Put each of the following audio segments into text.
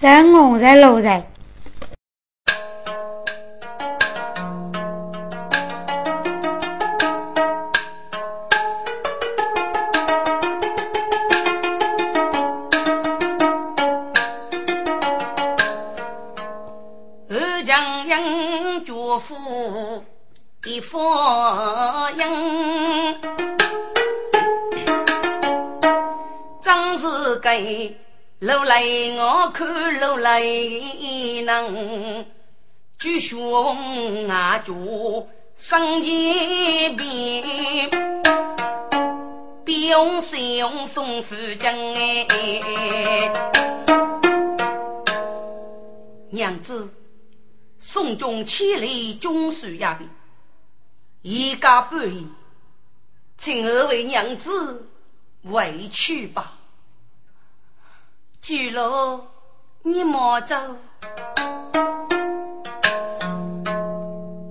生我在路上。佛音，真是给路来我看路来能，举胸啊就生前边，边用谁用送夫将哎，娘子，送终千里终属呀边。一家半夜，请二位娘子回去吧。巨罗，你莫走，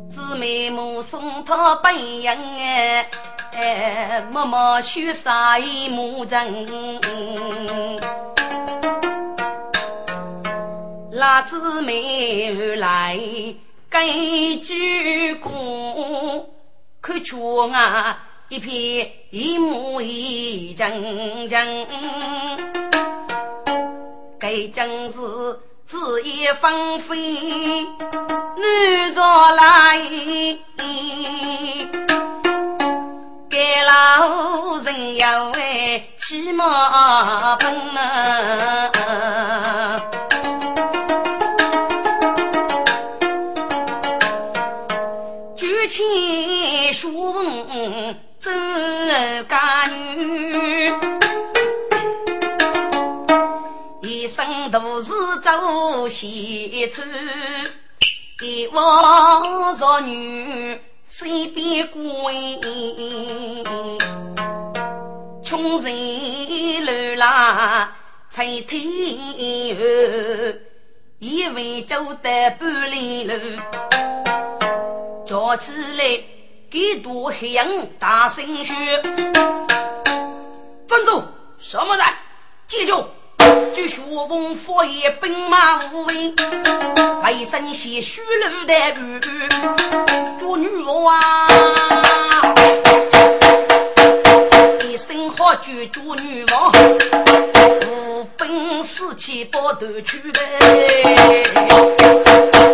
姊妹目送他背影哎，默默许杀一母人。那姊妹来给鞠躬。看窗啊，一片一幕一阵阵，该正是枝叶纷飞暖着来，该老人要为起码分啊。千书都是走西川，一往弱女身边归，穷人流浪才天后，以为走得半里路。叫起来，给多黑阳大声说：“站住！什么人？记住，据学问佛爷兵马无畏，为生些虚路的女，做女王啊！一生好就做女王，无本事气不得去呗。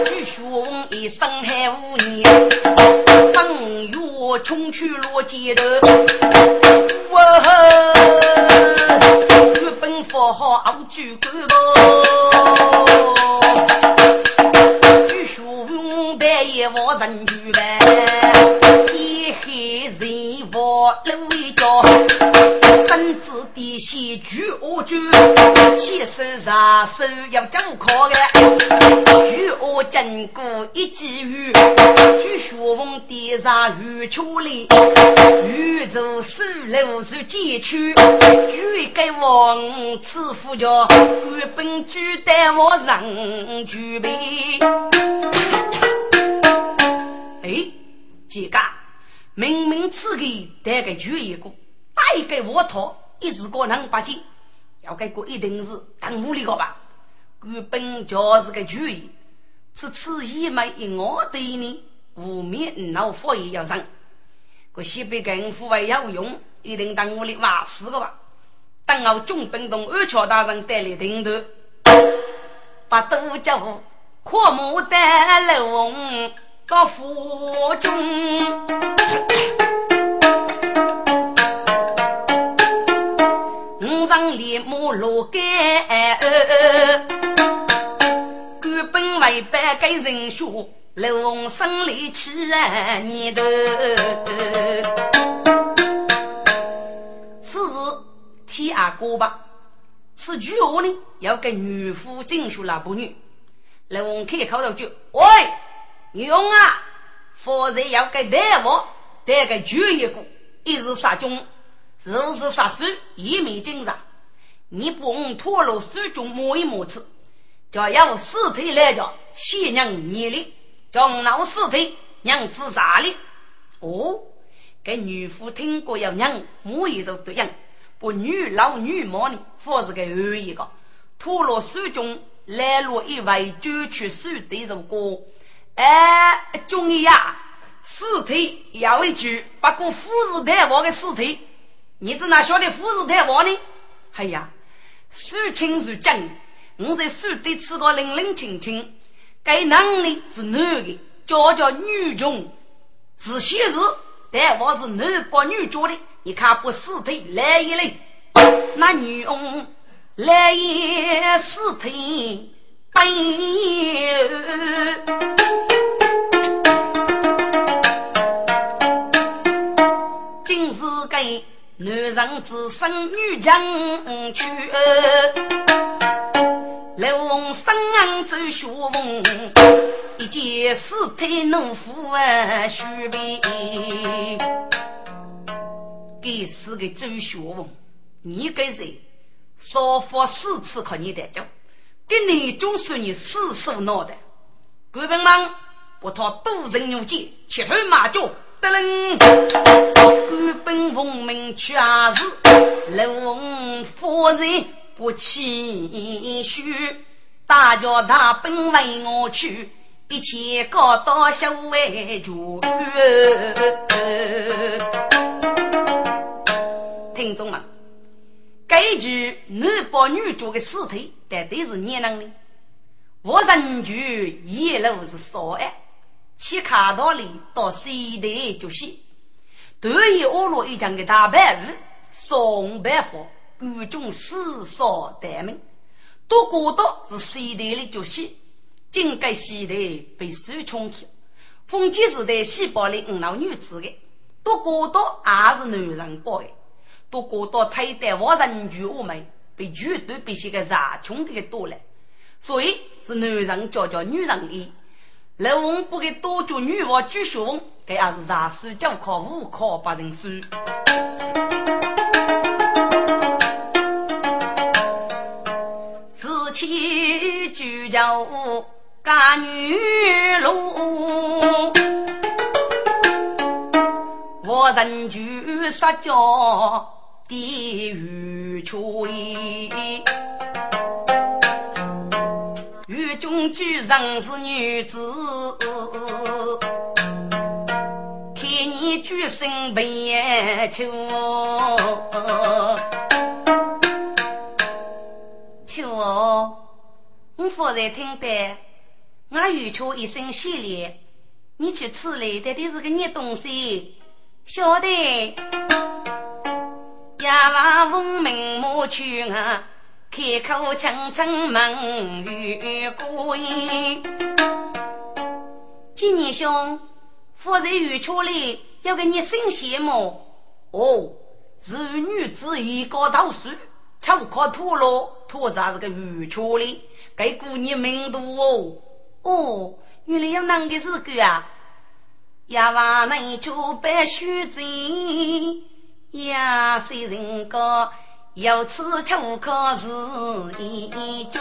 据学问一生还无年。”当月冲去落街头，哇！本佛号傲举官不？据说白夜望人去呗，天黑人望路一角，身子的血举恶举，起身杀手要走靠的，举恶经过一记雨，据说梦地上雨出来，雨走水路是街区，举给王赐福家，日本举带我人举杯。哎，几个？明明此个带个举一个，带给我头一时个能不见，要给个一定是当武力个吧？日本就是个主意，此此一枚一我对你无面闹火也要上，个西北跟户外要用，一定当我的瓦斯个吧？等我中本东二桥大人带来顶头，把都叫阔木丹龙。个府中，上立马落盖，官本为百给人说，龙生力气年头。此时天阿哥吧，此句话呢，要给女夫进书了不女？龙开口头就喂。用啊！否则要给大王带个绝一个，一日杀中，日日杀手，一鸣惊人。你把我脱落手中摸一摸次，就要尸体来着，先让你的，将老尸体让自杀的。哦，给女夫听过要让摸一手对样，不女老女摸呢，或是个二一个。脱落手中来了一位就去手的如果，哎，中医呀，尸体要一句，不过富士太王的尸体，你只哪晓得富士太王呢？哎呀，说清如讲，我在手底吃个冷冷清清，该男的是男的，叫叫女中，是昔日但我是男把女做的，你看不尸体来一来，那女翁。来也是天本今是给男人之身女将去，刘翁生走学问，一见尸体怒夫啊，须为给四个走学问，你给谁？少发四次可你得救，给你总算你四手脑袋。官兵们，我他多人用剑，骑头马脚，得令。官兵奉命去阿是，龙夫人不谦虚，大家大兵为我去，一切搞到小为主。听众们。这具男保女主的尸体，到底是哪能的？我人局一路是少爱，去卡道里到西台就西，对于欧罗一讲的大白鱼，宋白佛，各种四少待命，都过到是西台里就西，整个西台被收穷去。封建时代西堡里五老女子的，都过到还是男人包的。都过到推单我人局我们被绝对比些个杂穷的多了，所以是男人教教女人的。老翁不给多教女娃举学问，这也是杂书教考五考八人书。自起就叫干女路，我人局撒娇。地狱吹，中居人是女子，看你举身悲秋。秋，我方才听得我玉秋一声犀利，你去吃来到底是个热东西，晓得？呀，王文明莫去啊，开口轻轻问玉姑。今年兄，夫人玉秋里要给你新羡慕哦，是女子一个读书，不靠土了，土啥是个玉秋里，给姑娘名度哦。哦，原来有那个是个啊，呀，王能就白须子。呀，虽人高，有此秋可是一句。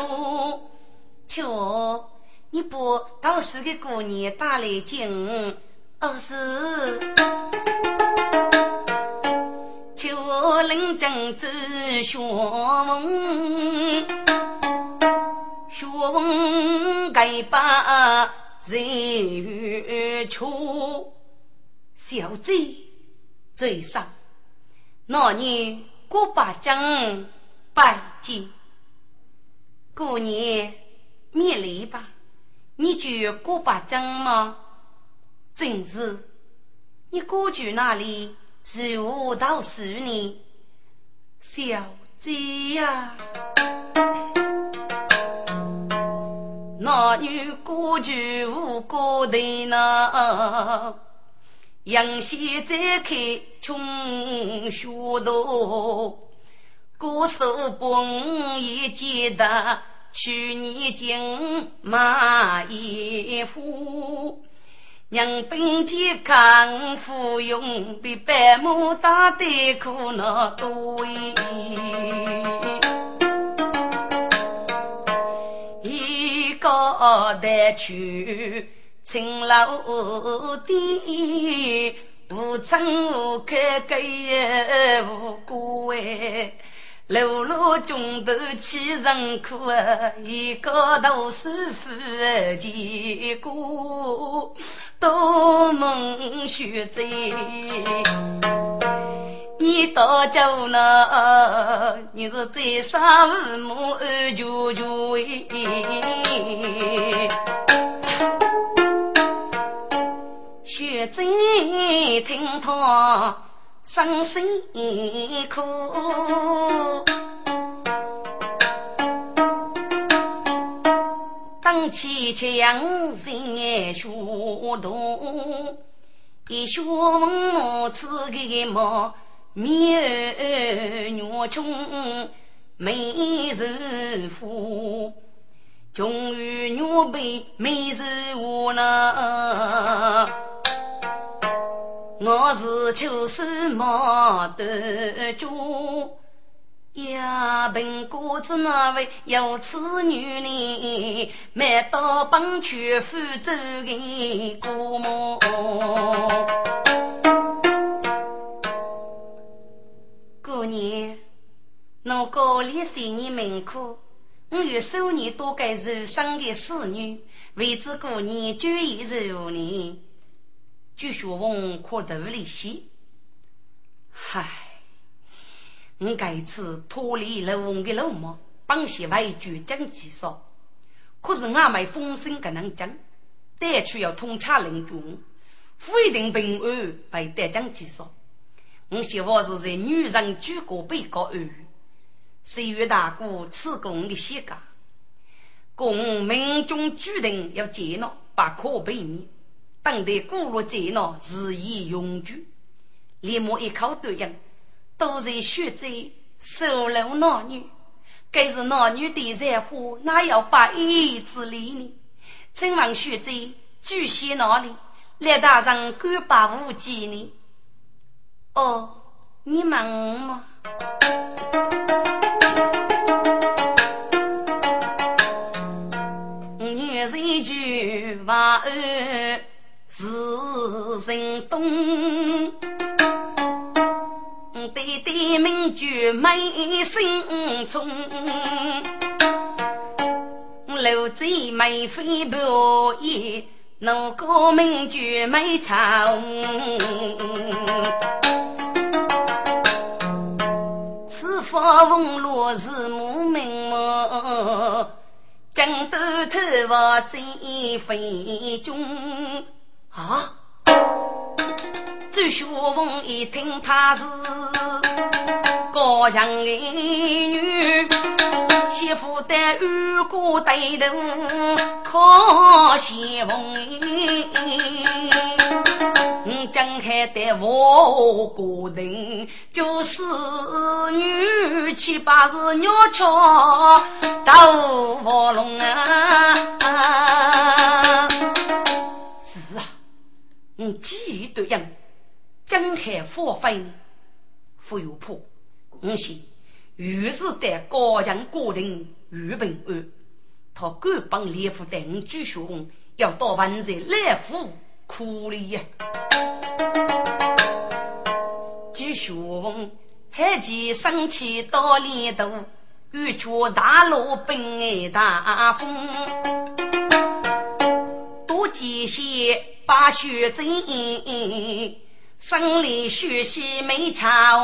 秋，你不到时给姑娘打来劲，而是秋冷正走学问，学问该把人秋小贼嘴上。那年过八将拜见，过年免礼吧？你就过八将吗？正是，你过去那里是无道数呢？小姐呀，那女过去无过的呢？阳西再开穷学道，歌手本也记得去年金马一副，娘本健康服用比白马大的苦恼多一个带去。青楼店，无曾无开，隔夜无过哎。路路中头起人苦啊，一个读书夫结果，多梦学在。你到家了，你是在上父母舅舅哎。学在听他伤心苦，当起枪心也学懂，一学问吃个么？面儿穷，没人扶，穷于牛背没人扶呢。我是秋水没得住，呀，本哥子那位有此女呢？买到帮去福州的姑母。过年，我高里三年门口，我有数年多给受伤的侍女，为之过年就一十五年，据说翁可头里些。嗨，我这次脱离了翁的老母，帮些外举讲几少，可是俺没风声可能讲，得去要通查领军，不一定平安被得讲几少。我希望是在女人举过被告案，岁月大过此公的写家，公民众决定要接纳，不可避免。等待古路接纳，日益永久。连莫一口对应，都在学着收留男女。该是男女的在乎，哪要把义之理呢？请问学者，具写哪里？列大人敢把无忌呢？哦，你忙吗？儿是人懂，对对名句没心从，楼贼没飞不也。奴个名句没唱，此番风落是母名么？江头头发最飞中啊！周学文一听他是高强的女。媳妇的二哥带头靠西风，江海的我个人就是女七八是鸟巢斗卧龙啊！是啊，你记对样，江海发飞，富有破，我信。于是对高强过定于平安，他敢帮列夫带我继续要到万岁来府苦力，就学问，还去生气多难度，欲出大路奔大富。多几些把学真，生理学习没差，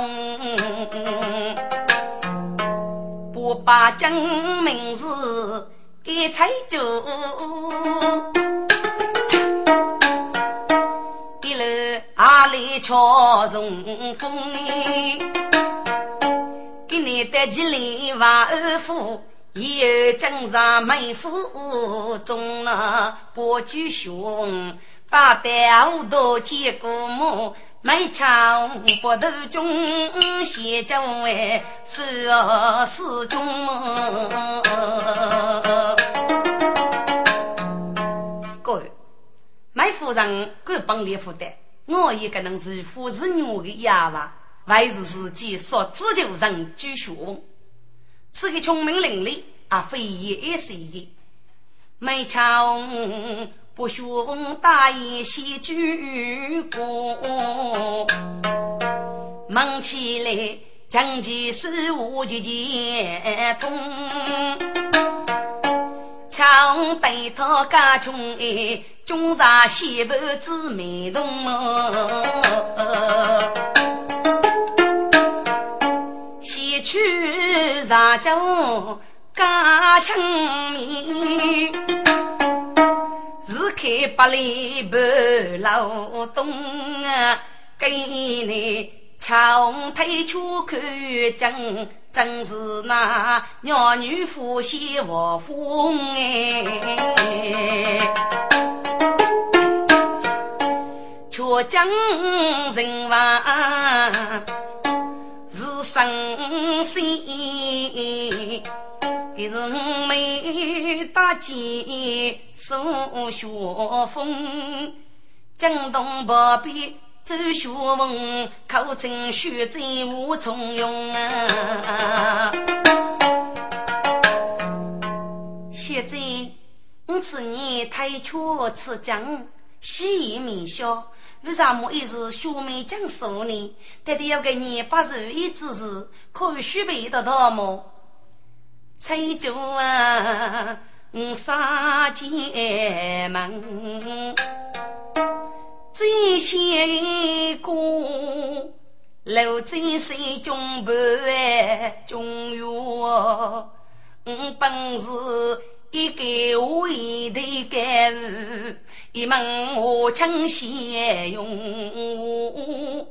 不把真名字给拆就。一路阿里桥重风，给你带起来万二夫，以后江上美妇中了八句兄，把刀都接过目。没枪不头中，写将为是啊是中买夫人敢帮列负担，我一个人是富是女的哑巴，为是自己说自求人居学问，是个聪明伶俐啊，非也也是的，没枪。不学大雁写句歌，忙起来将其事无节节通，强对他家穷哎，中上西北子美动。西去上江家清明，日开百里半劳动啊，给你。强推出看景，真是那鸟女夫妻和风哎，却将人亡是生死，给人没大姐送雪风，江东不必。走学问，考证学在无从用啊！学在，我此年推出此讲，喜意名校，为什么一直学没讲数呢？得得要给你把如意之事，可以许备得到么？吹竹啊，杀剑门。最先过，留在水中半中原。我本是一个为的干物，一门我请先用。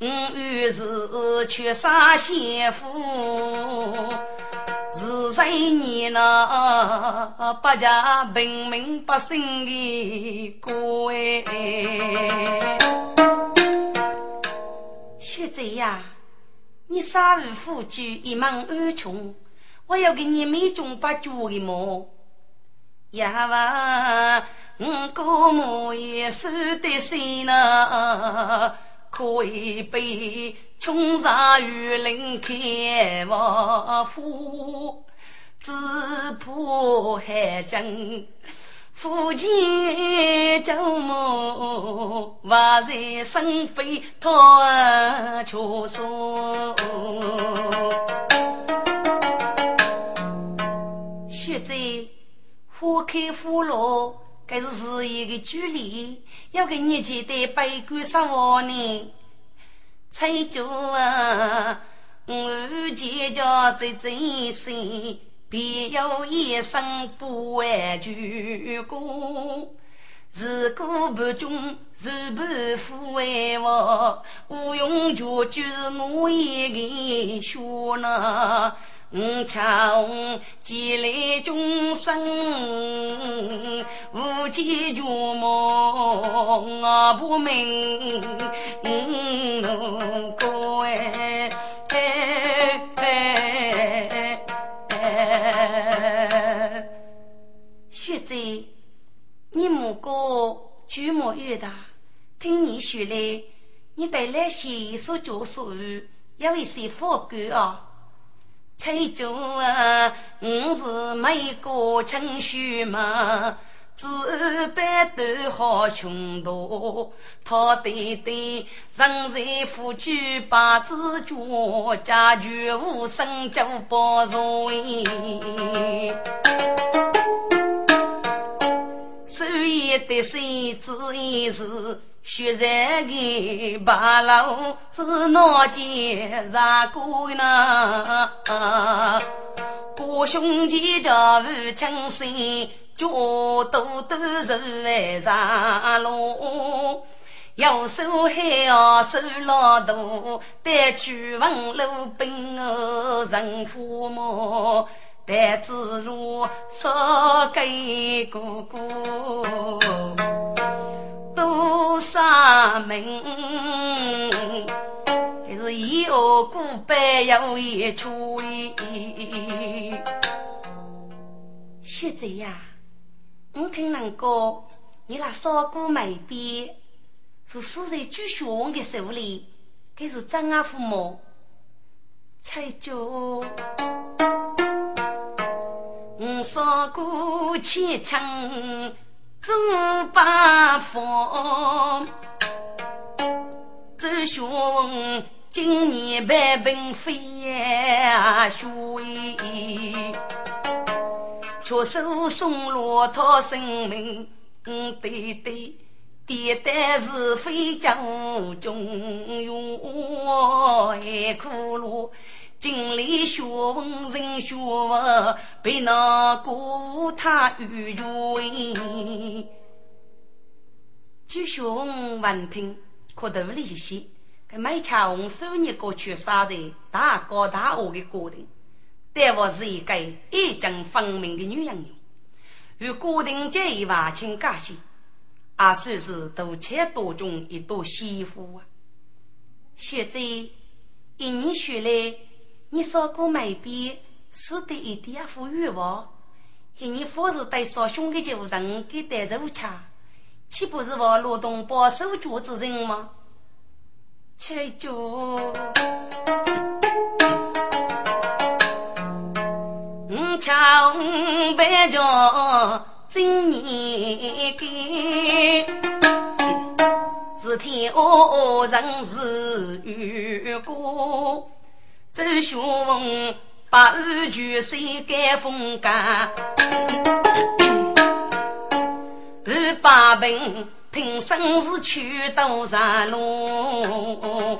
我于是去杀先夫。是谁你那百家平民百姓的歌哎？学者呀，你三无富居，一门二穷，我要给你美中八九的么？呀哇，我哥母也守得谁呢？可以被。穷山雨林开王府，只怕海江夫妻旧梦，万人生非托秋霜。学在花开花落，该是日夜的距离，要给你记得百官上我呢。吹竹啊，我结家在真心，便有一生不完全过。如果不忠，如不负为我，无用就就是我一个学呢。我唱几来众生无间绝梦，我不明我歌哎哎哎！学姐你母哥举目远大，听你说来，你对那些所教所语有一些佛感啊。崔州啊，我是美国情绪嘛，只白都好穷途，他对对人财富举把子脚，家具无生就不容易。手一得谁只一是。雪山的八楼是哪间啥过呢？我兄弟家父亲生，脚都都是为上路，右手还要手老大，得去问路兵儿人父母，得自如少给哥哥。多少名，这是以后过百有一出。学者呀，我听人讲，你那烧锅没边，是死在朱学的手里，可是张阿父母，才就我烧锅千层。走八方，走学问今年百病飞雪，却手送骆驼生命，对对，爹爹是非将军，爱苦路。经历学问人学问，被那个他遇着。据学问闻听，可读利息。跟买茶红收入过去杀在大高大恶的家庭，但我是一个一经分明的女人与家庭这一万亲感系，也算是多妾多中一朵媳妇啊。学者一年学来。你少过买笔，是得一点富裕不？一年富是对少兄的旧人给带肉吃，岂不是我劳动保守脚之人吗？切就，嗯，抢白家今年给，是天恶人是遇过。周兄把二舅谁改风干？二八病听声是去刀山路，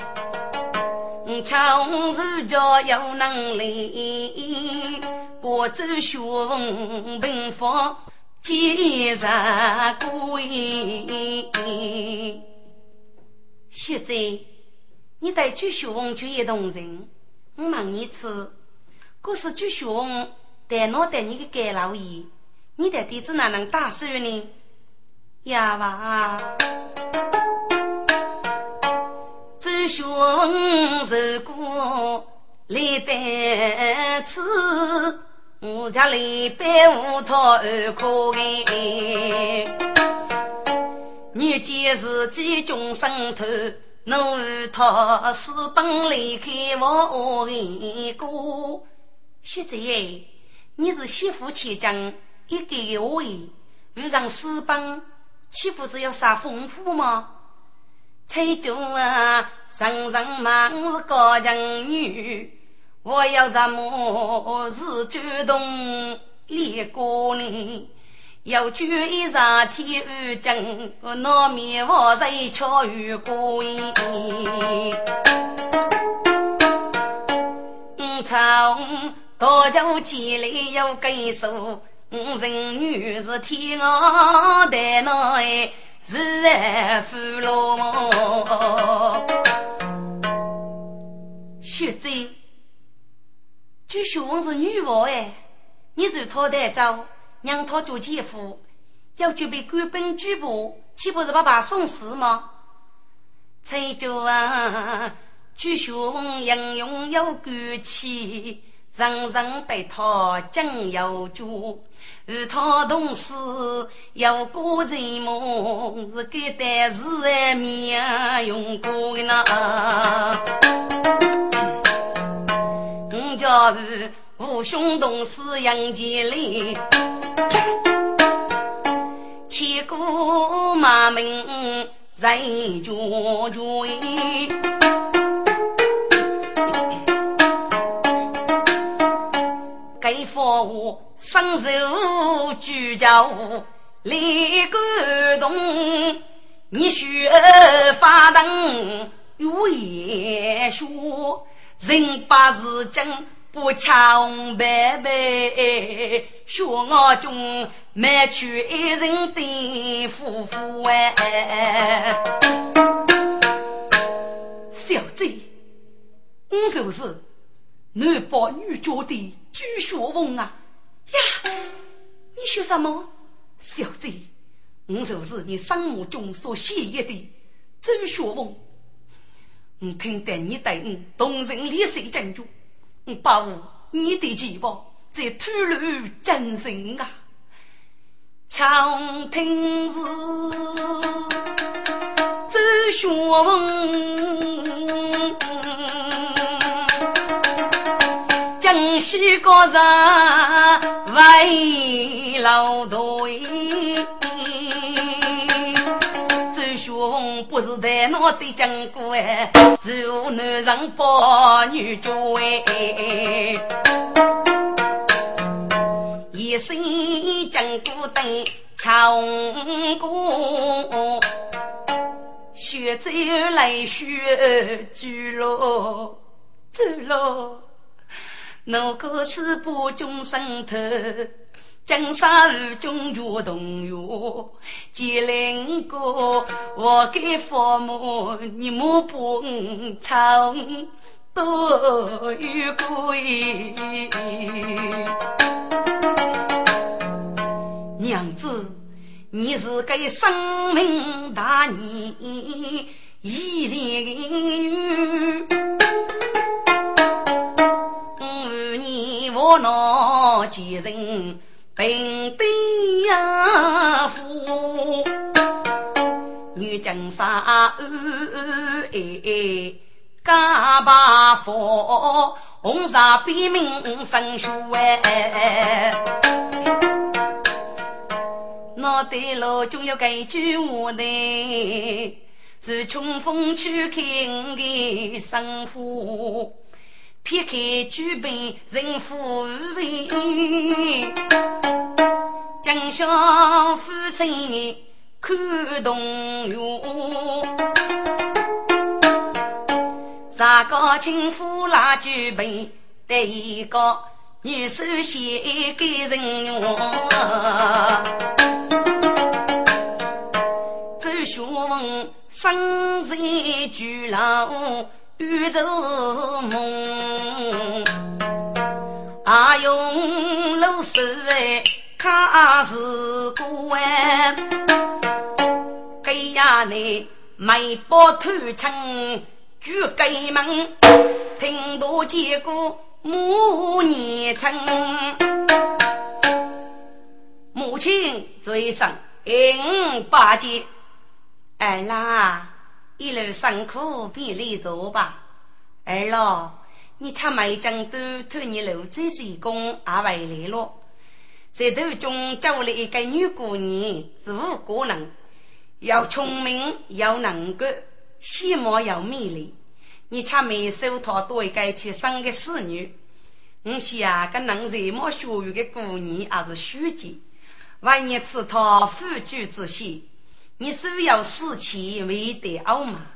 强是叫有能力，过周兄平房几十贵。现在你带周兄去一动人。我问你次，故事就熊带脑袋你个盖老爷，你的弟子哪能打死呢？呀娃，周雄如果来得此，我家里百无套可哎，你既是几中生头。奴他私奔离开我一个，学者哎，你是媳妇千金，一个我哎，遇上私奔，岂不是要杀丰富吗？崔州啊，人人骂是高强女，我要什么是主动离过呢？要举一上天二将，难免我在巧遇过影。嗯，从大桥前来有根树，人女是天鹅的那是万福罗。学者，据说是女娃哎，你就讨得走。让他做姐夫，要准备官本举步，岂不是把爸送死吗？崔九啊，举雄英勇有骨气，人人对他敬有加，与他同死有过人梦，是给代是爱命用过的呐。我家是。父兄同死杨千里，千古骂名在绝绝。该父我双手举着立感动，你血发灯有言说，人把是真。不强白白，说我中买去一人的夫妇哎，小贼，我就是男扮女装的朱学翁啊！呀，你说什么？小贼，我就是你生目中所喜悦的朱学翁。我听得你对我动人烈水珍珠。把握你的期望，在吐露真心啊！长听是周学问，江西高人为老队，是在在我的经过哎，只有男人把女追，一生经过等唱歌，学走来学走喽，走喽，那个是不中生头。江山中决动哟，吉林哥，我给父母你莫不唱多有贵。娘子，你是个生命大义义女，五年我闹几人。平地呀，夫女江山哎，家把佛，红纱比名生书哎。那对了，总有个句话呢，是冲锋去看的生活。撇开举杯人富贵，江乡夫妻看动员。三个亲夫拉举杯，得一个女手写给人用。周学问，生在巨浪。宇宙梦，阿用露水看日光，给呀你眉包头称举盖门，听到结果母年成，母亲嘴上应八戒，儿郎。一路辛苦，别离走吧。儿喽，你吃梅江都托你楼这些工也回来了。在途中找了一个女姑娘，是五个人，要聪明，要能干，相貌要美丽。你吃没收她多一个去生个侍女。我想个能才貌学语的姑娘，还是书记。万一吃她夫君之心。你需要死气为得傲慢，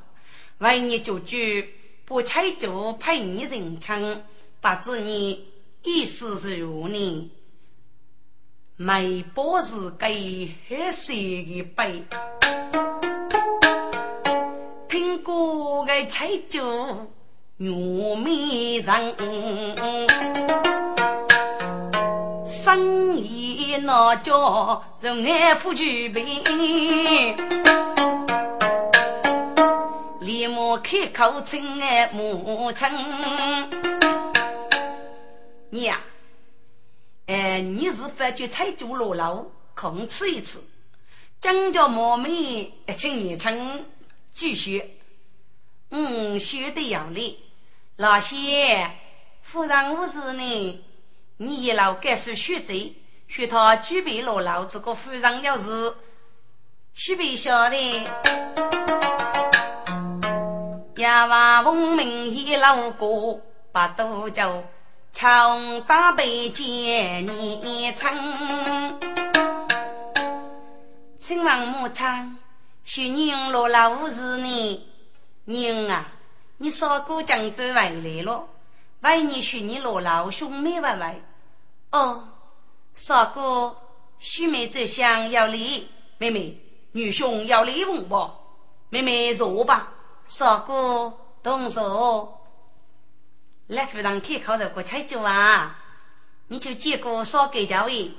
为你做主不拆就陪你人称，不知你意思如何？眉波是给黑色的背，听过的拆就玉面人，生意那叫人爱富举杯。立马开口称爱母亲，你呀，哎，你是发觉菜酒落楼，空吃一次，江家毛妹请你称继续，嗯，学的要力，老些夫人无事呢，你一老该是学贼，学他举杯落楼，这个夫人要是许备晓得。呀，话文明一老过八多久，长大北见你称。亲王母亲，许宁落老是你，宁啊，你少过江都回来了，为你许你落老兄妹回来。哦，少哥，许妹子想要礼，妹妹，女兄要礼物不？妹妹坐吧。少哥动手，来夫人开口，如果吃酒啊，你就接过少给家位，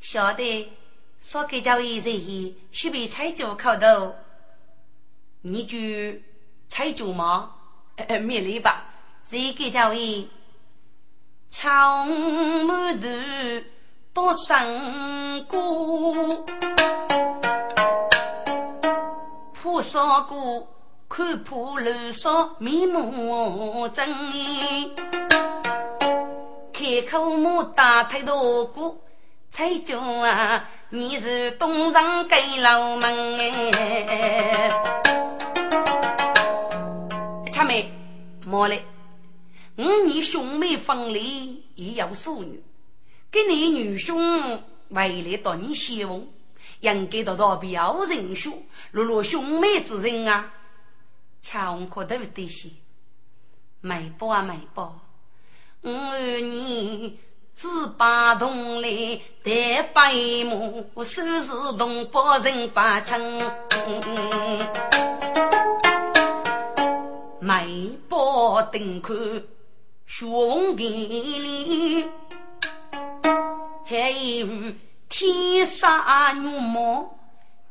晓得少给家位人许备菜酒口头，你就菜酒吗？呃，没礼吧？谁给家位？长满头多生过，菩萨过。看破路上面目真，开口莫打太多鼓，才叫啊！你是东上盖楼门哎。莫嘞，五你兄妹分离已有数女，给你女兄为了到你希望，应该得到表人数，落落兄妹之人啊，强可都得些，没报啊没报，五你。自八洞来带白马，收拾东北人八成。美宝登看雄里，还有天杀牛毛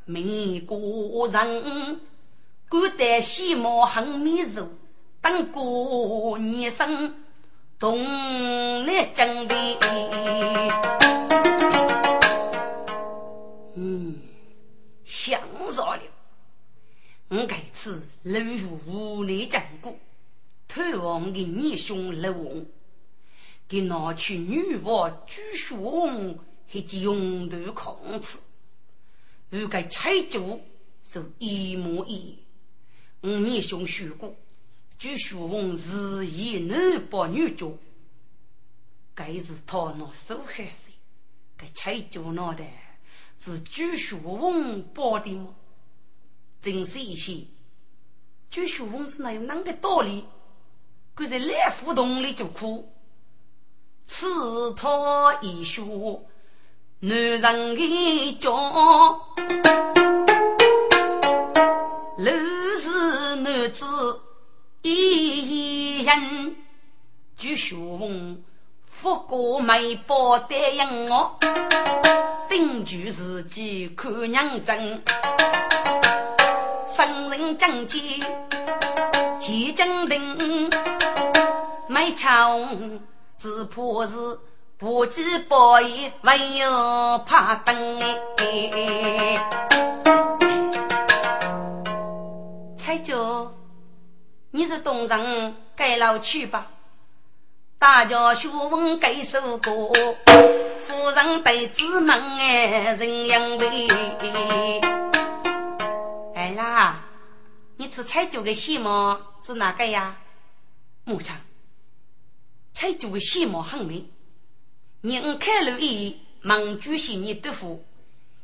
美国人，古代西毛很迷肉，当过年生。东来准备，嗯，想着了。我这次落入无内经过，偷王的二兄落王，给拿去女王朱雪红，还及用头控制。如该拆主是一模一样，我二兄说过。据书翁是以男保女教，该是他那受害者，该拆教脑袋是据书翁保的吗？真是一些，据书翁是哪有那个道理？可是来互动里就哭，此他一说男人的教，都是男子。一人举雄，富过美宝答应我，定居自己看娘真，生人正见齐正定，没枪只怕是不知报应，唯有怕等哎，彩椒。你是东人，该老去吧。大家学问该首歌，夫人对子们哎人养为。哎啦，你吃菜酒的戏码是哪个呀？牧场，菜酒的戏码很美。人开了一忙举行你的福，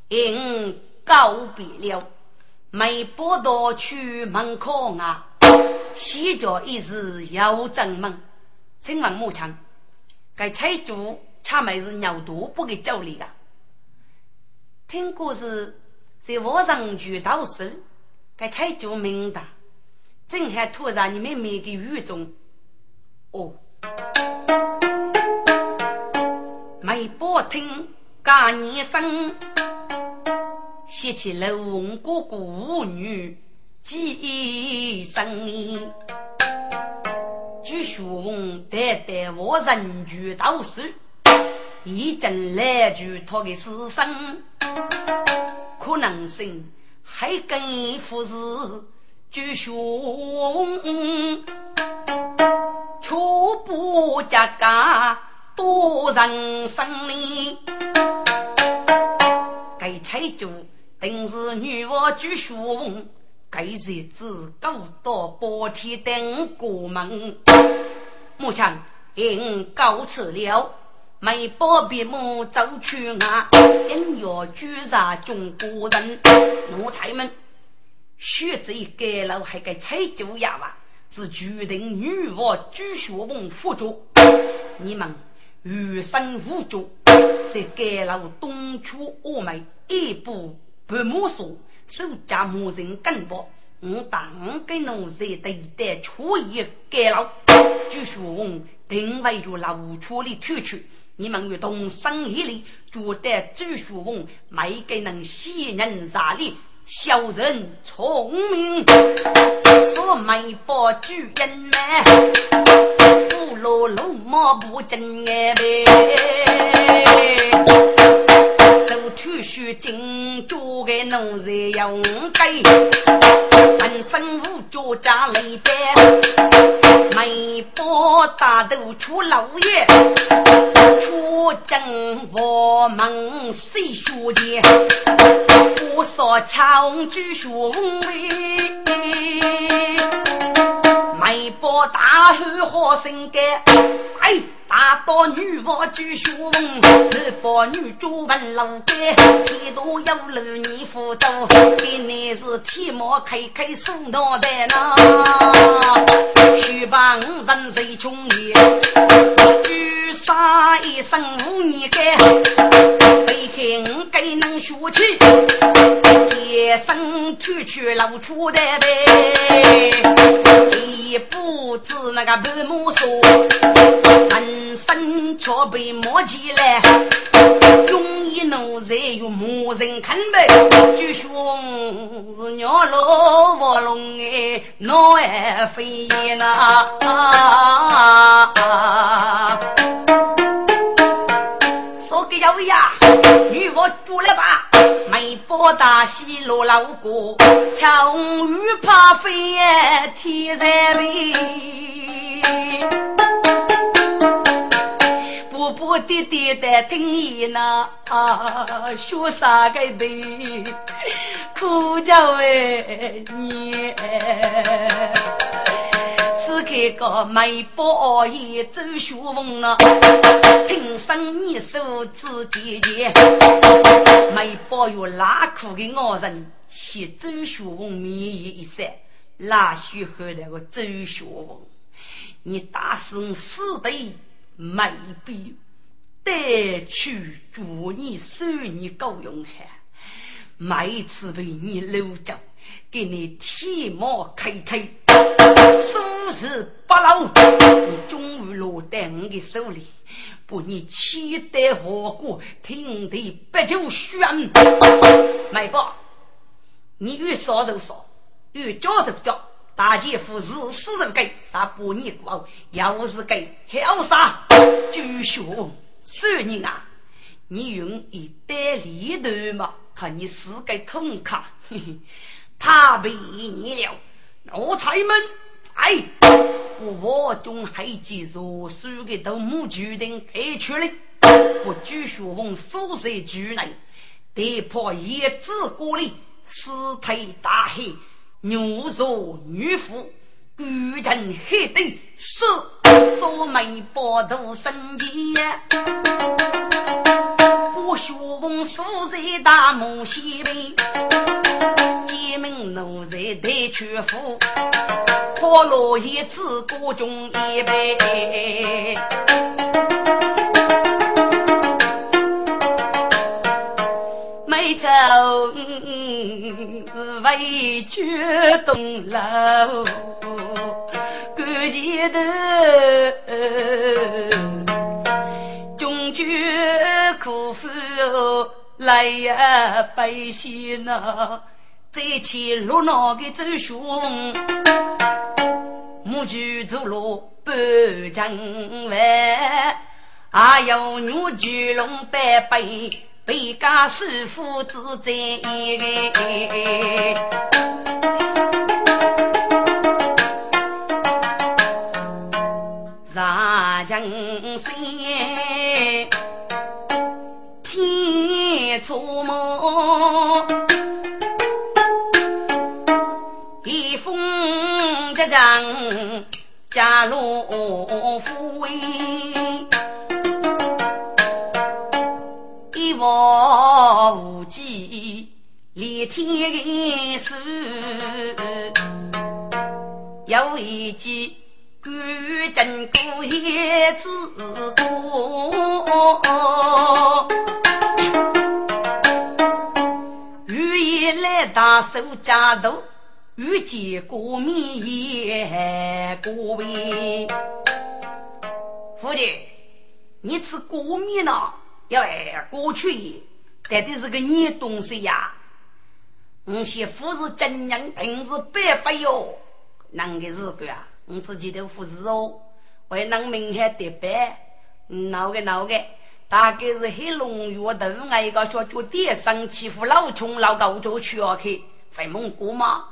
因告别了，没报道去门口啊。西郊一时要正门，请问牧场，该菜主恰没是牛肚不给教理的？听故事在网上去读书，该菜主明白，正还突然你们每个雨中，哦，没不听干年生，写起楼翁哥哥舞女。几生年，据说代代我人居道士，一阵来句他的死生，可能性还更富士，据说初步加家多人生哩，该财主定是女娲据说。该日子高到白天等过门，目前应告辞了。没宝别母走去啊，定要追杀中国人。奴才们，学这盖楼还该踩脚丫吧？是决定女王朱学文辅助，你们余生无助，在盖楼东出峨眉，一步不摸索。手家母人更薄，我当给农在对待初一改老，据说定位着老处里退去，你们与同生一力，觉得据说没给能喜人杀力，小人聪明，说没把举人来，不落路马不真爱走出去进做个农人用该，浑身无脚扎雷带，没把大头出老爷，出征我们谁说的？火烧枪举雄威，没把婆大喊好声干，哎。大刀女王举雄，男把女主文老干，天都有路你扶走，给你是天毛开开送脑袋呐，须把五人谁穷也，举杀一声无你干，背开五给能学起，一声出去露出的呗，一步子那个白木说。身却被摸起来，容易怒在有没人看呗。就说是鸟老卧龙哎，脑爱飞呐。说个要呀，女我住了吧，没波大西落老过，巧遇怕飞天在里。步步跌跌的听言呐，学啥个的，苦叫哎你。此刻个眉波也走学问了，听声你手指尖尖，眉波有拉苦的我人，写走学问面一三，拉学后那个走学问，你大声死对。没必得去祝你生日够用汉，每次为你搂着，给你提毛开开，数日不老，你终于落在我的手里，把你期待何故，听得不就宣？买吧，你越少就少，越叫就叫。大姐夫是死人给，杀不你过要是给好杀，就凶少年啊！你愿意带里头嘛？看你死个痛快，他被你了，奴才们，哎，我中还记若书的头目决定开出来，不举学问，所在局内，得破一子过里，死退大黑。牛若女妇，古人黑的是说眉包头生钱，我学问素在大木西边，剑门奴才带全副，花落叶子各种一杯。没走。是为决东楼，赶前头，终究苦苦来呀百姓呐，三千热闹个走凶，母猪走路半江湾，还有牛巨龙百倍。被家师傅自在，加入富威。我无际，连天书，有一句古今古叶子过，欲意来大手家头，遇见过面也过位。夫人，你吃过面了？要爱过去，到底是个你东西呀？我媳妇是真人，平时白白哟。啷个是个啊？我自己都不是哦。为能明天得白，闹个闹个，大概是黑龙月头，我一个小脚底上欺负老穷老高就去啊去，会蒙古吗？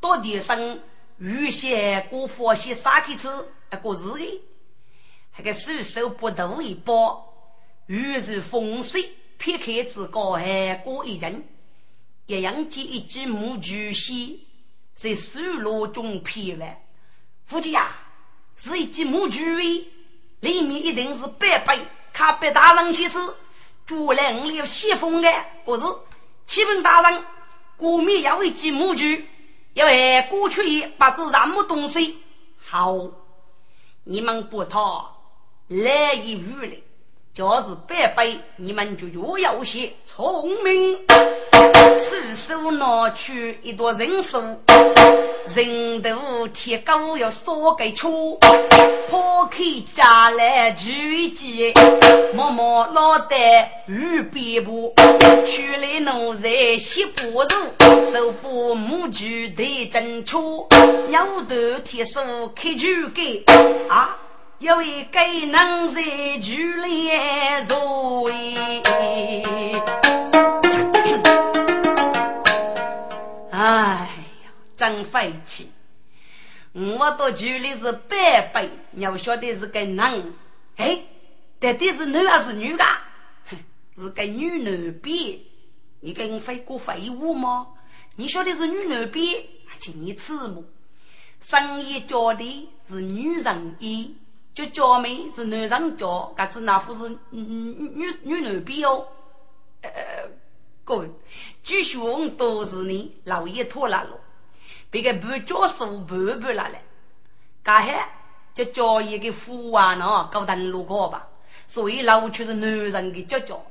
到地上预先过佛些啥去吃？过日的，那个手手不多一包。于是风水撇开之高，还过一人，一样接一只木具线，在水路中撇完。夫妻呀，是一件木具位，里面一定是白白卡白大人写字，主来我有写封的，不是启禀大人，国民要一件木具，因为过去把这什么东西好，你们不讨来一语了。就是白白，你们就越有些聪明。随手拿出一朵人参，人头铁钩要烧给粗，破开家来举一默默老带玉边布，取来奴才洗布褥，手把木具得真粗，牛头铁手开举给啊。有一个能在剧里入围，哎，真晦气！我到剧里是白白，你要晓得是个男，哎，到底是男还是女噶？是个女男比，你跟我废过废物吗？你晓得是女男比，请你吃么？生意教的是女人一。就教妹是男人教，搿子那副是女女女男比哦。呃，各位，据说都是你老爷拖拉了，别个不教书不不拉来，搿下就教一个富啊喏，高登路过吧。所以老却是男人的教教，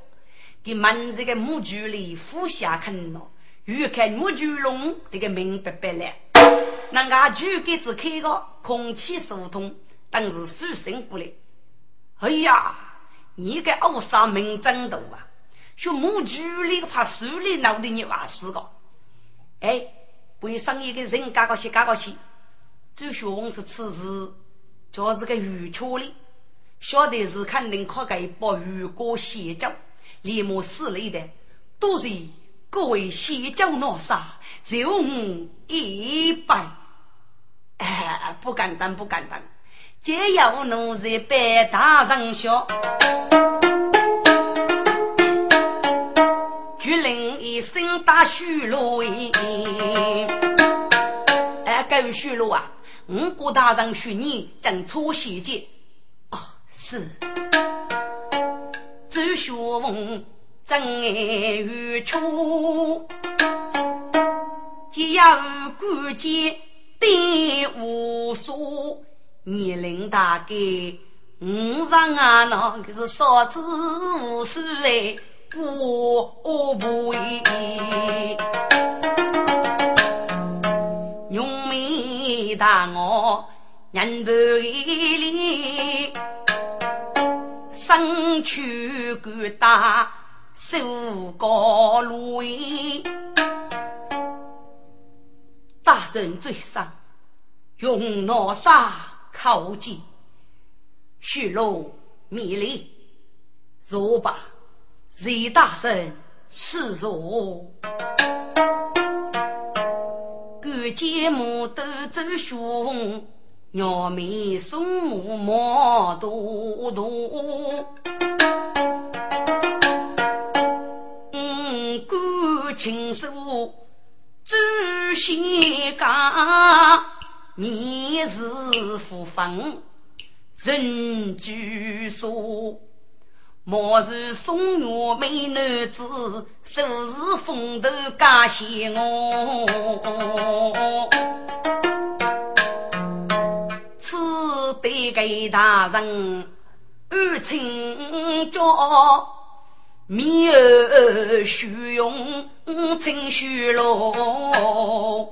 给满这个木具里富下坑喏，越看木具龙这个明白白了，那个举给子开个空气疏通。当时苏醒过来，哎呀，你个奥沙名真多啊！说木具里怕树里闹的你话是个，哎，为生意的人干个些干个些，周学问这此事就是个愚蠢的，晓得是肯定靠个把鱼过写脚，立马死了的，都是各位写脚拿啥，就一百，哎，不敢当，不敢当。只要奴才拜大人小，举令一声打虚罗哎，该虚罗啊！五国大人许你正出细节。哦，是。周学问真爱如初，皆要关键定无数。年龄大概五十啊，那可是少子无数哎，我不为。农民大我人头一里，身躯骨大手高路大人最上用脑杀。靠近，虚露迷离，如把贼大人是若，敢见木头走凶，鸟面送木毛多多，嗯，敢亲手做仙家。你是福分，人居所。莫是送月美男子，手持风头感谢我。此辈给大人安请教，面儿虚荣真虚喽。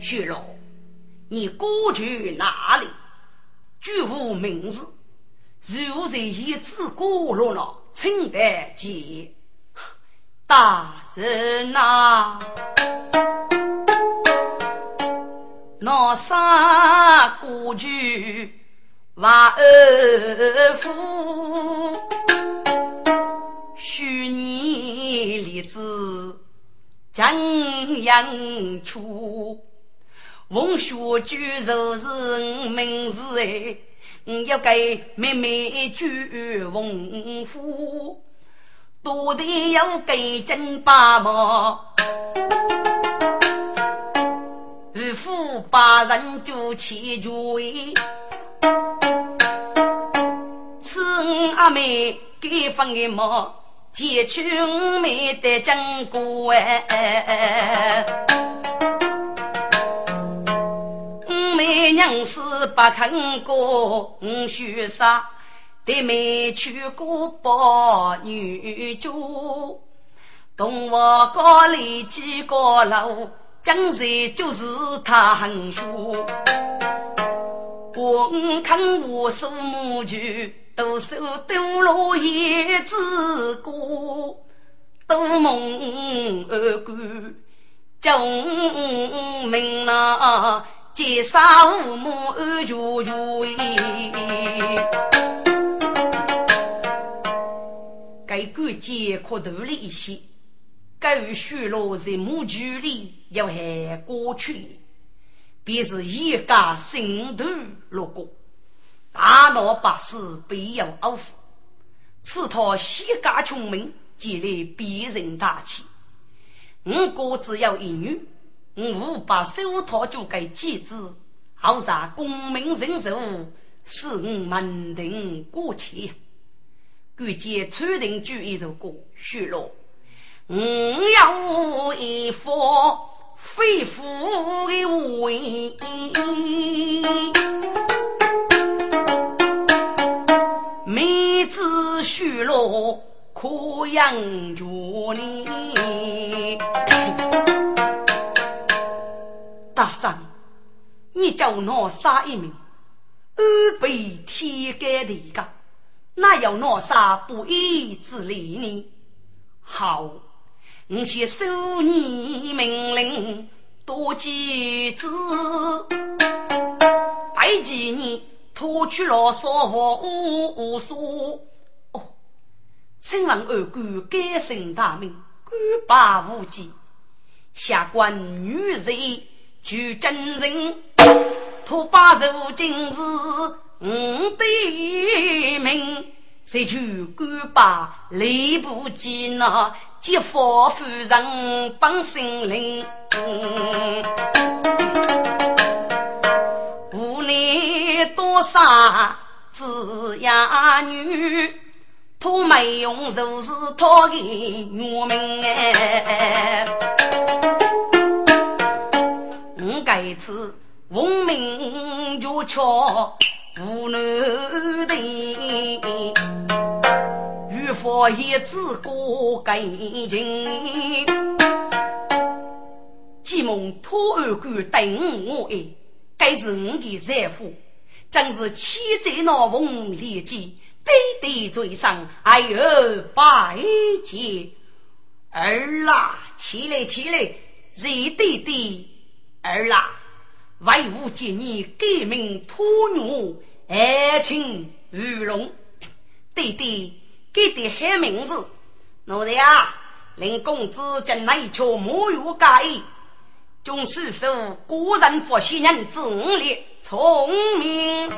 薛老，你过去哪里？居无名字，如在一字过落了，请得见大人呐。那啥过去万儿夫，许你立志江阳出。文学举手是名字哎，要给妹妹举文夫，多得要给金八毛，师傅把人就起追，此阿妹给分的毛，结去五妹的经过哎，妹娘是不肯过五许杀，得没去过包女主。东我高里几个楼，江水就是他横竖。我看我数木具，都手都落叶子歌，都梦而归，叫命那接杀父母二舅舅。该管节可多了一些。该许落在墓居里，要还过去，便是一家心头路过，大闹百事必有欧服。此套西家穷民，积累别人大气。我哥只有一女，我把手套就给妻子，好让功名人寿，使我门庭过去。据接传定句一首歌，许落。我有一副肺腑的胃，妹子虚落可养着你。大圣，你叫我杀一名，安倍天干的个，哪有我杀不义之理呢？好。我先收你命令，多几次，拜见你脱去了少无数。哦，请问二官改姓大名，官罢无忌，下官女人举真人，托把如今是我的命。谁去官罢礼不及那？结佛夫人帮心灵，屋里多少子呀女，托没用就是托给我们哎。我该次闻名就瞧无难的。与佛爷子过干净，既蒙托儿官等我哎，该是我的财富，真是妻在闹凤连接，对对嘴上哎呦拜见儿啦，起来起来，热弟弟儿啦，为吾见你改名托女，爱情如龙，弟弟。给的好名字，奴才啊，令公子将那一撮木鱼盖，总是说古人佛系人智力聪明，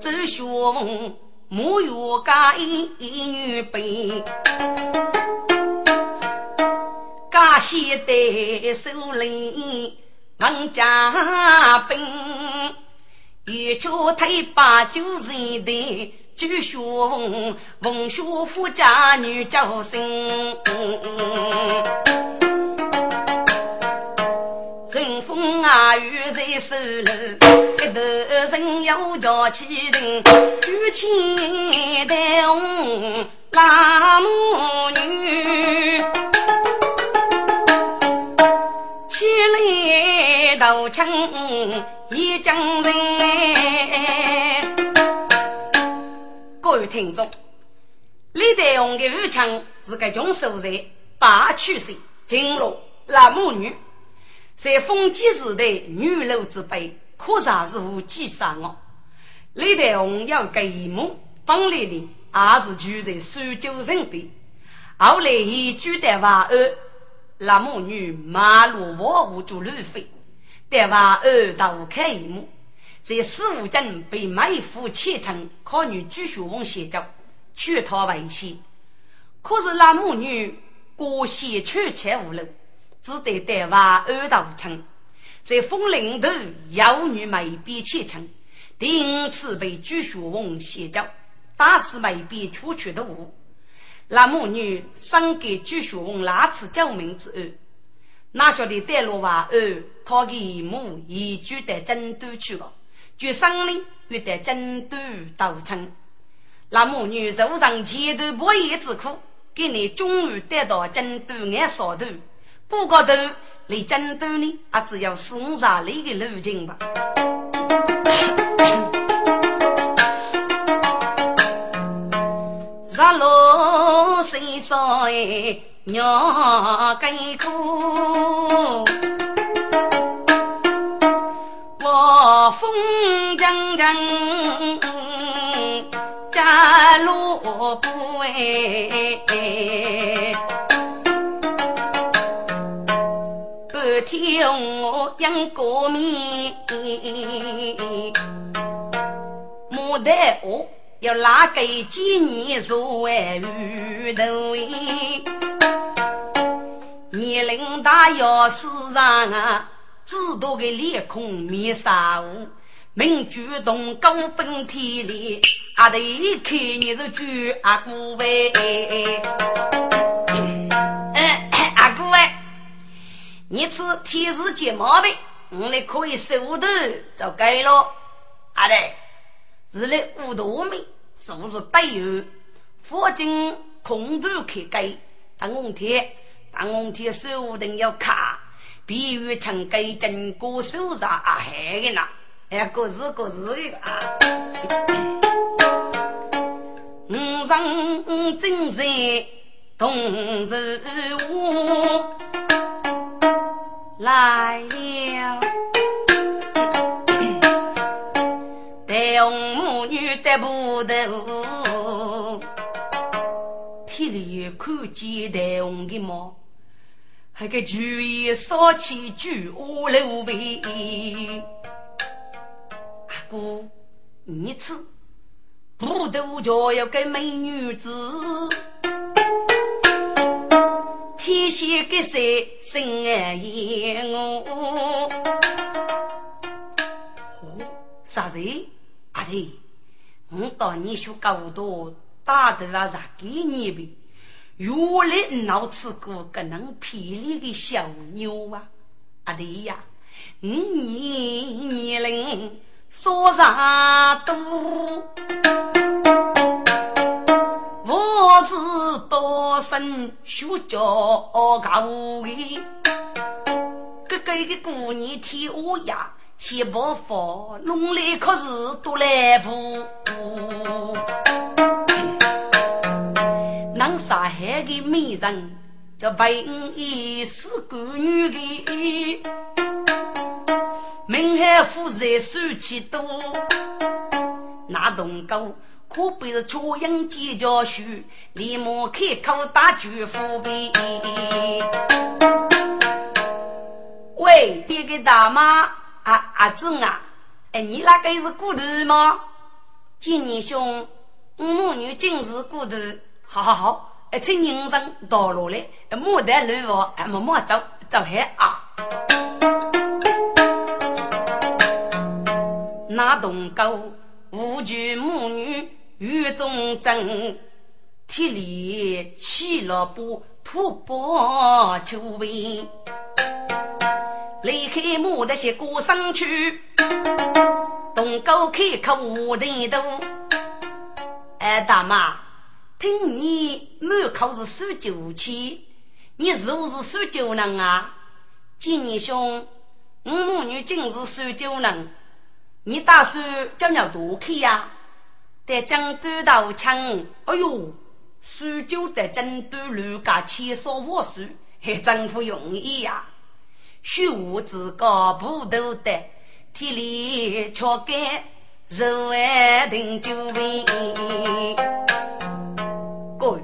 只学木鱼盖女辈，家些得手里能家兵。一脚推把九十的，就学文文学富家女教生，顺风耳语在手楼，一头人要叫起灵，举起带红拉母女，千里刀枪。一江人，各位听众，李德勇的武枪是个穷手在八曲水金罗拉母女，在封建时代女流之辈，可算是无几伤哦。李德勇有个姨母，本来的也是住在苏州城的，后来移居到淮安，拉母女马路万物做路费。对吧？二道开幕，在十五镇被妹夫切成考女朱学文写着，娶她为妻。可是那母女过西去前无路，只得带娃二道枪，在风林头妖女没边前程，第五次被朱学翁写教，大师没边出去的物。那母女赏给朱学翁那次救命之恩，哪晓得带路娃儿，他姨母一举得真都去了，就赏哩欲得真都道成。那母女受上前头不易之苦。给你终于得到京都眼扫头，不过头离京都呢，也，只有四五十里的路径吧。日落西山鸟更苦，我风阵阵。家路不哎，半天我养过面，牡丹花要拉给几年做为鱼头年龄大要世上啊，只多个脸孔面纱雾。民主动高奔天里，阿得一看你是猪阿姑喂，阿姑喂，你吃天时节毛病，我来可以收头就该了。阿得是来五多米，是不是带有附近空头开盖？当红天，当红天收定要卡，比如成盖整个手上啊害的呢。哎，各自各自的啊！五人正在同时舞来了，红母女的步头，霹雳看见带红的毛，还个酒意烧起酒窝楼呗。哥，你吃不都叫要给美女子，天仙给谁生言哦？啥子？阿弟，我当你学高多，打的啊啥给你呗？原来闹吃过个能霹雳的小妞啊！阿弟呀，你年龄。说啥多？我是多生学教高的，哥哥的姑娘天乌鸦，西北方弄来可是多来不？能杀害的美人，叫白衣是宫女的。明海夫人手气多，那东哥可不是朝阳街角书，立马开口打句伏笔。喂，这个大妈阿阿珍啊，哎，你那个是骨头吗？今年兄，我母女今日骨头，好好好，哎，请人生道路来，牡丹路房，哎，默默走走海啊。那东沟无惧母女雨中争，铁里起了步土包就位，离开母的些过山去，东沟开口无人多。哎，大妈，听你满口是数九千，你是不是数九人啊？今年兄，我母女今日数九人。你打算叫鸟多去呀？得将短刀枪，哎呦，苏州的针短路架千少瓦数，还真不容易呀！虚无自高不斗的，体力却干肉爱定九位。各位，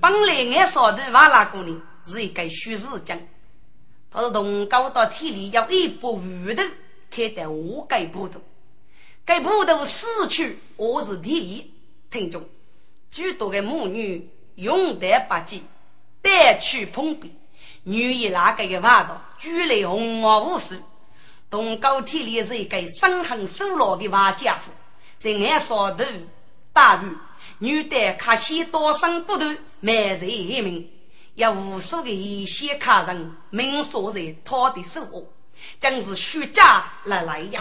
本来俺少的瓦拉姑娘是一个虚实讲，他是同高到体力要一百五头，开得我盖不头。该部头死去，我是第一。听众，诸多的母女勇敢不羁，带去碰壁，女一那个个挖道，举来红花无数。东高铁里是一个生横手牢的瓦家伙，在岸上头打鱼，女的卡西多生骨头，满人一名，有无数的一些客人，命锁在他的手握，真是虚假来来呀！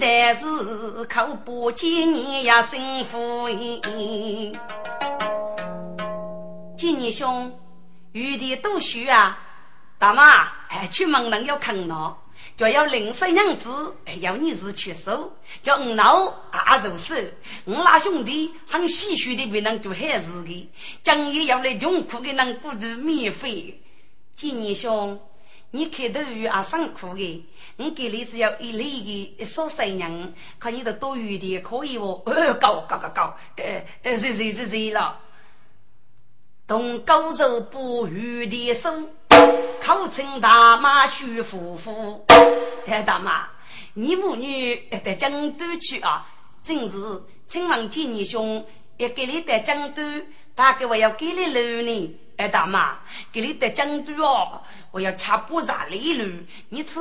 但是可不见你呀，幸福。今年兄，玉帝读书啊，大妈，哎，出门人要看喏。就要临水娘子，要你是去收，叫五老啊入手。我那兄弟很唏嘘的，别人就害死的，将也要来穷苦的人不是免费。今年兄，你开头鱼啊辛苦的，我给你只要一粒的烧水人，看你的多余的可以哦。呃，高高高高，呃呃，是是是是了。同高手不遇的手。口称大妈徐夫妇，哎，大妈，你母女在江都去啊？真是，请问见你兄要给你在江都，大概我要给你六年。哎，大妈，给你在江都哦，我要吃不啥利润，你吃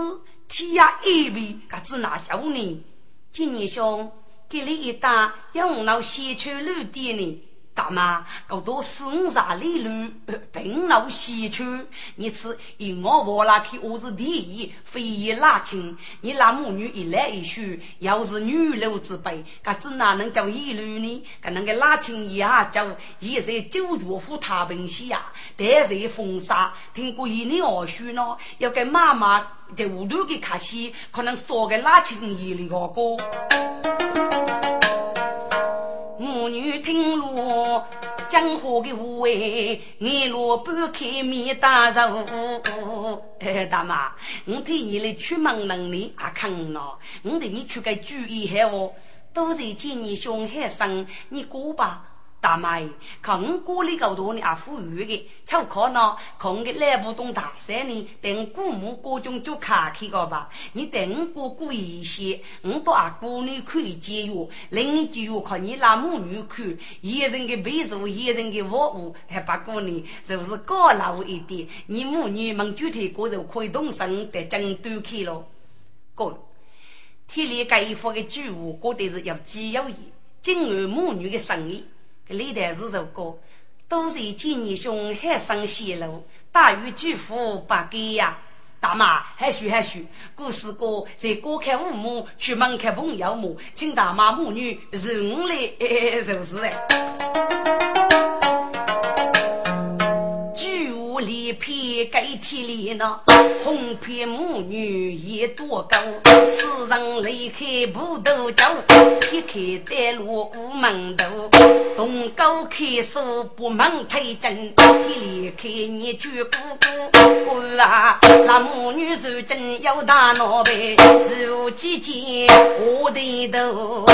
天涯一味，可只拿叫你。见你兄给你一打，要我那先去路店呢。大妈，搞多生杀利路，平路西去。你吃一我我那去，我是第一，非也拉亲。你那母女一来一去，要是女流之辈，可怎哪能叫一路呢？可能个拉亲呀，叫也在九岳府太平西呀，待在风沙。听过一年二叔呢，要给妈妈在屋头给看戏，可能说个拉亲一里个歌。母女听路，江河的无味，眼路半开面大肉。哎，大妈，我替你的出门能力也看了，我替你出个主意还哦，都是见你兄海生，你过吧。大妈，看我锅里够多呢，也富裕的。就可能看我来不动大山呢，等姑母各种就卡去个吧。你等我过过一些，我到阿姑女可以节约。另一节约看你那母女看，一人的被褥，一人的卧物，还不过呢，就是高老一点。你母女们具体过头可以动身得争端去了。哥，天里这一方的主务，过得是要既有义，今后母女的生意。历代是首歌，都是见你兄海上泄露，大禹巨富不给呀！大妈，还许还许，故事歌在过开五亩，出门开朋友亩，请大妈母女认来就是哎。里片盖天里呢，红皮母女一多高，此人离开不斗酒，撇开带路无门头，东高开锁不门推进，天离开你举姑姑啊，那母女如今有大脑袋，如几件我的头。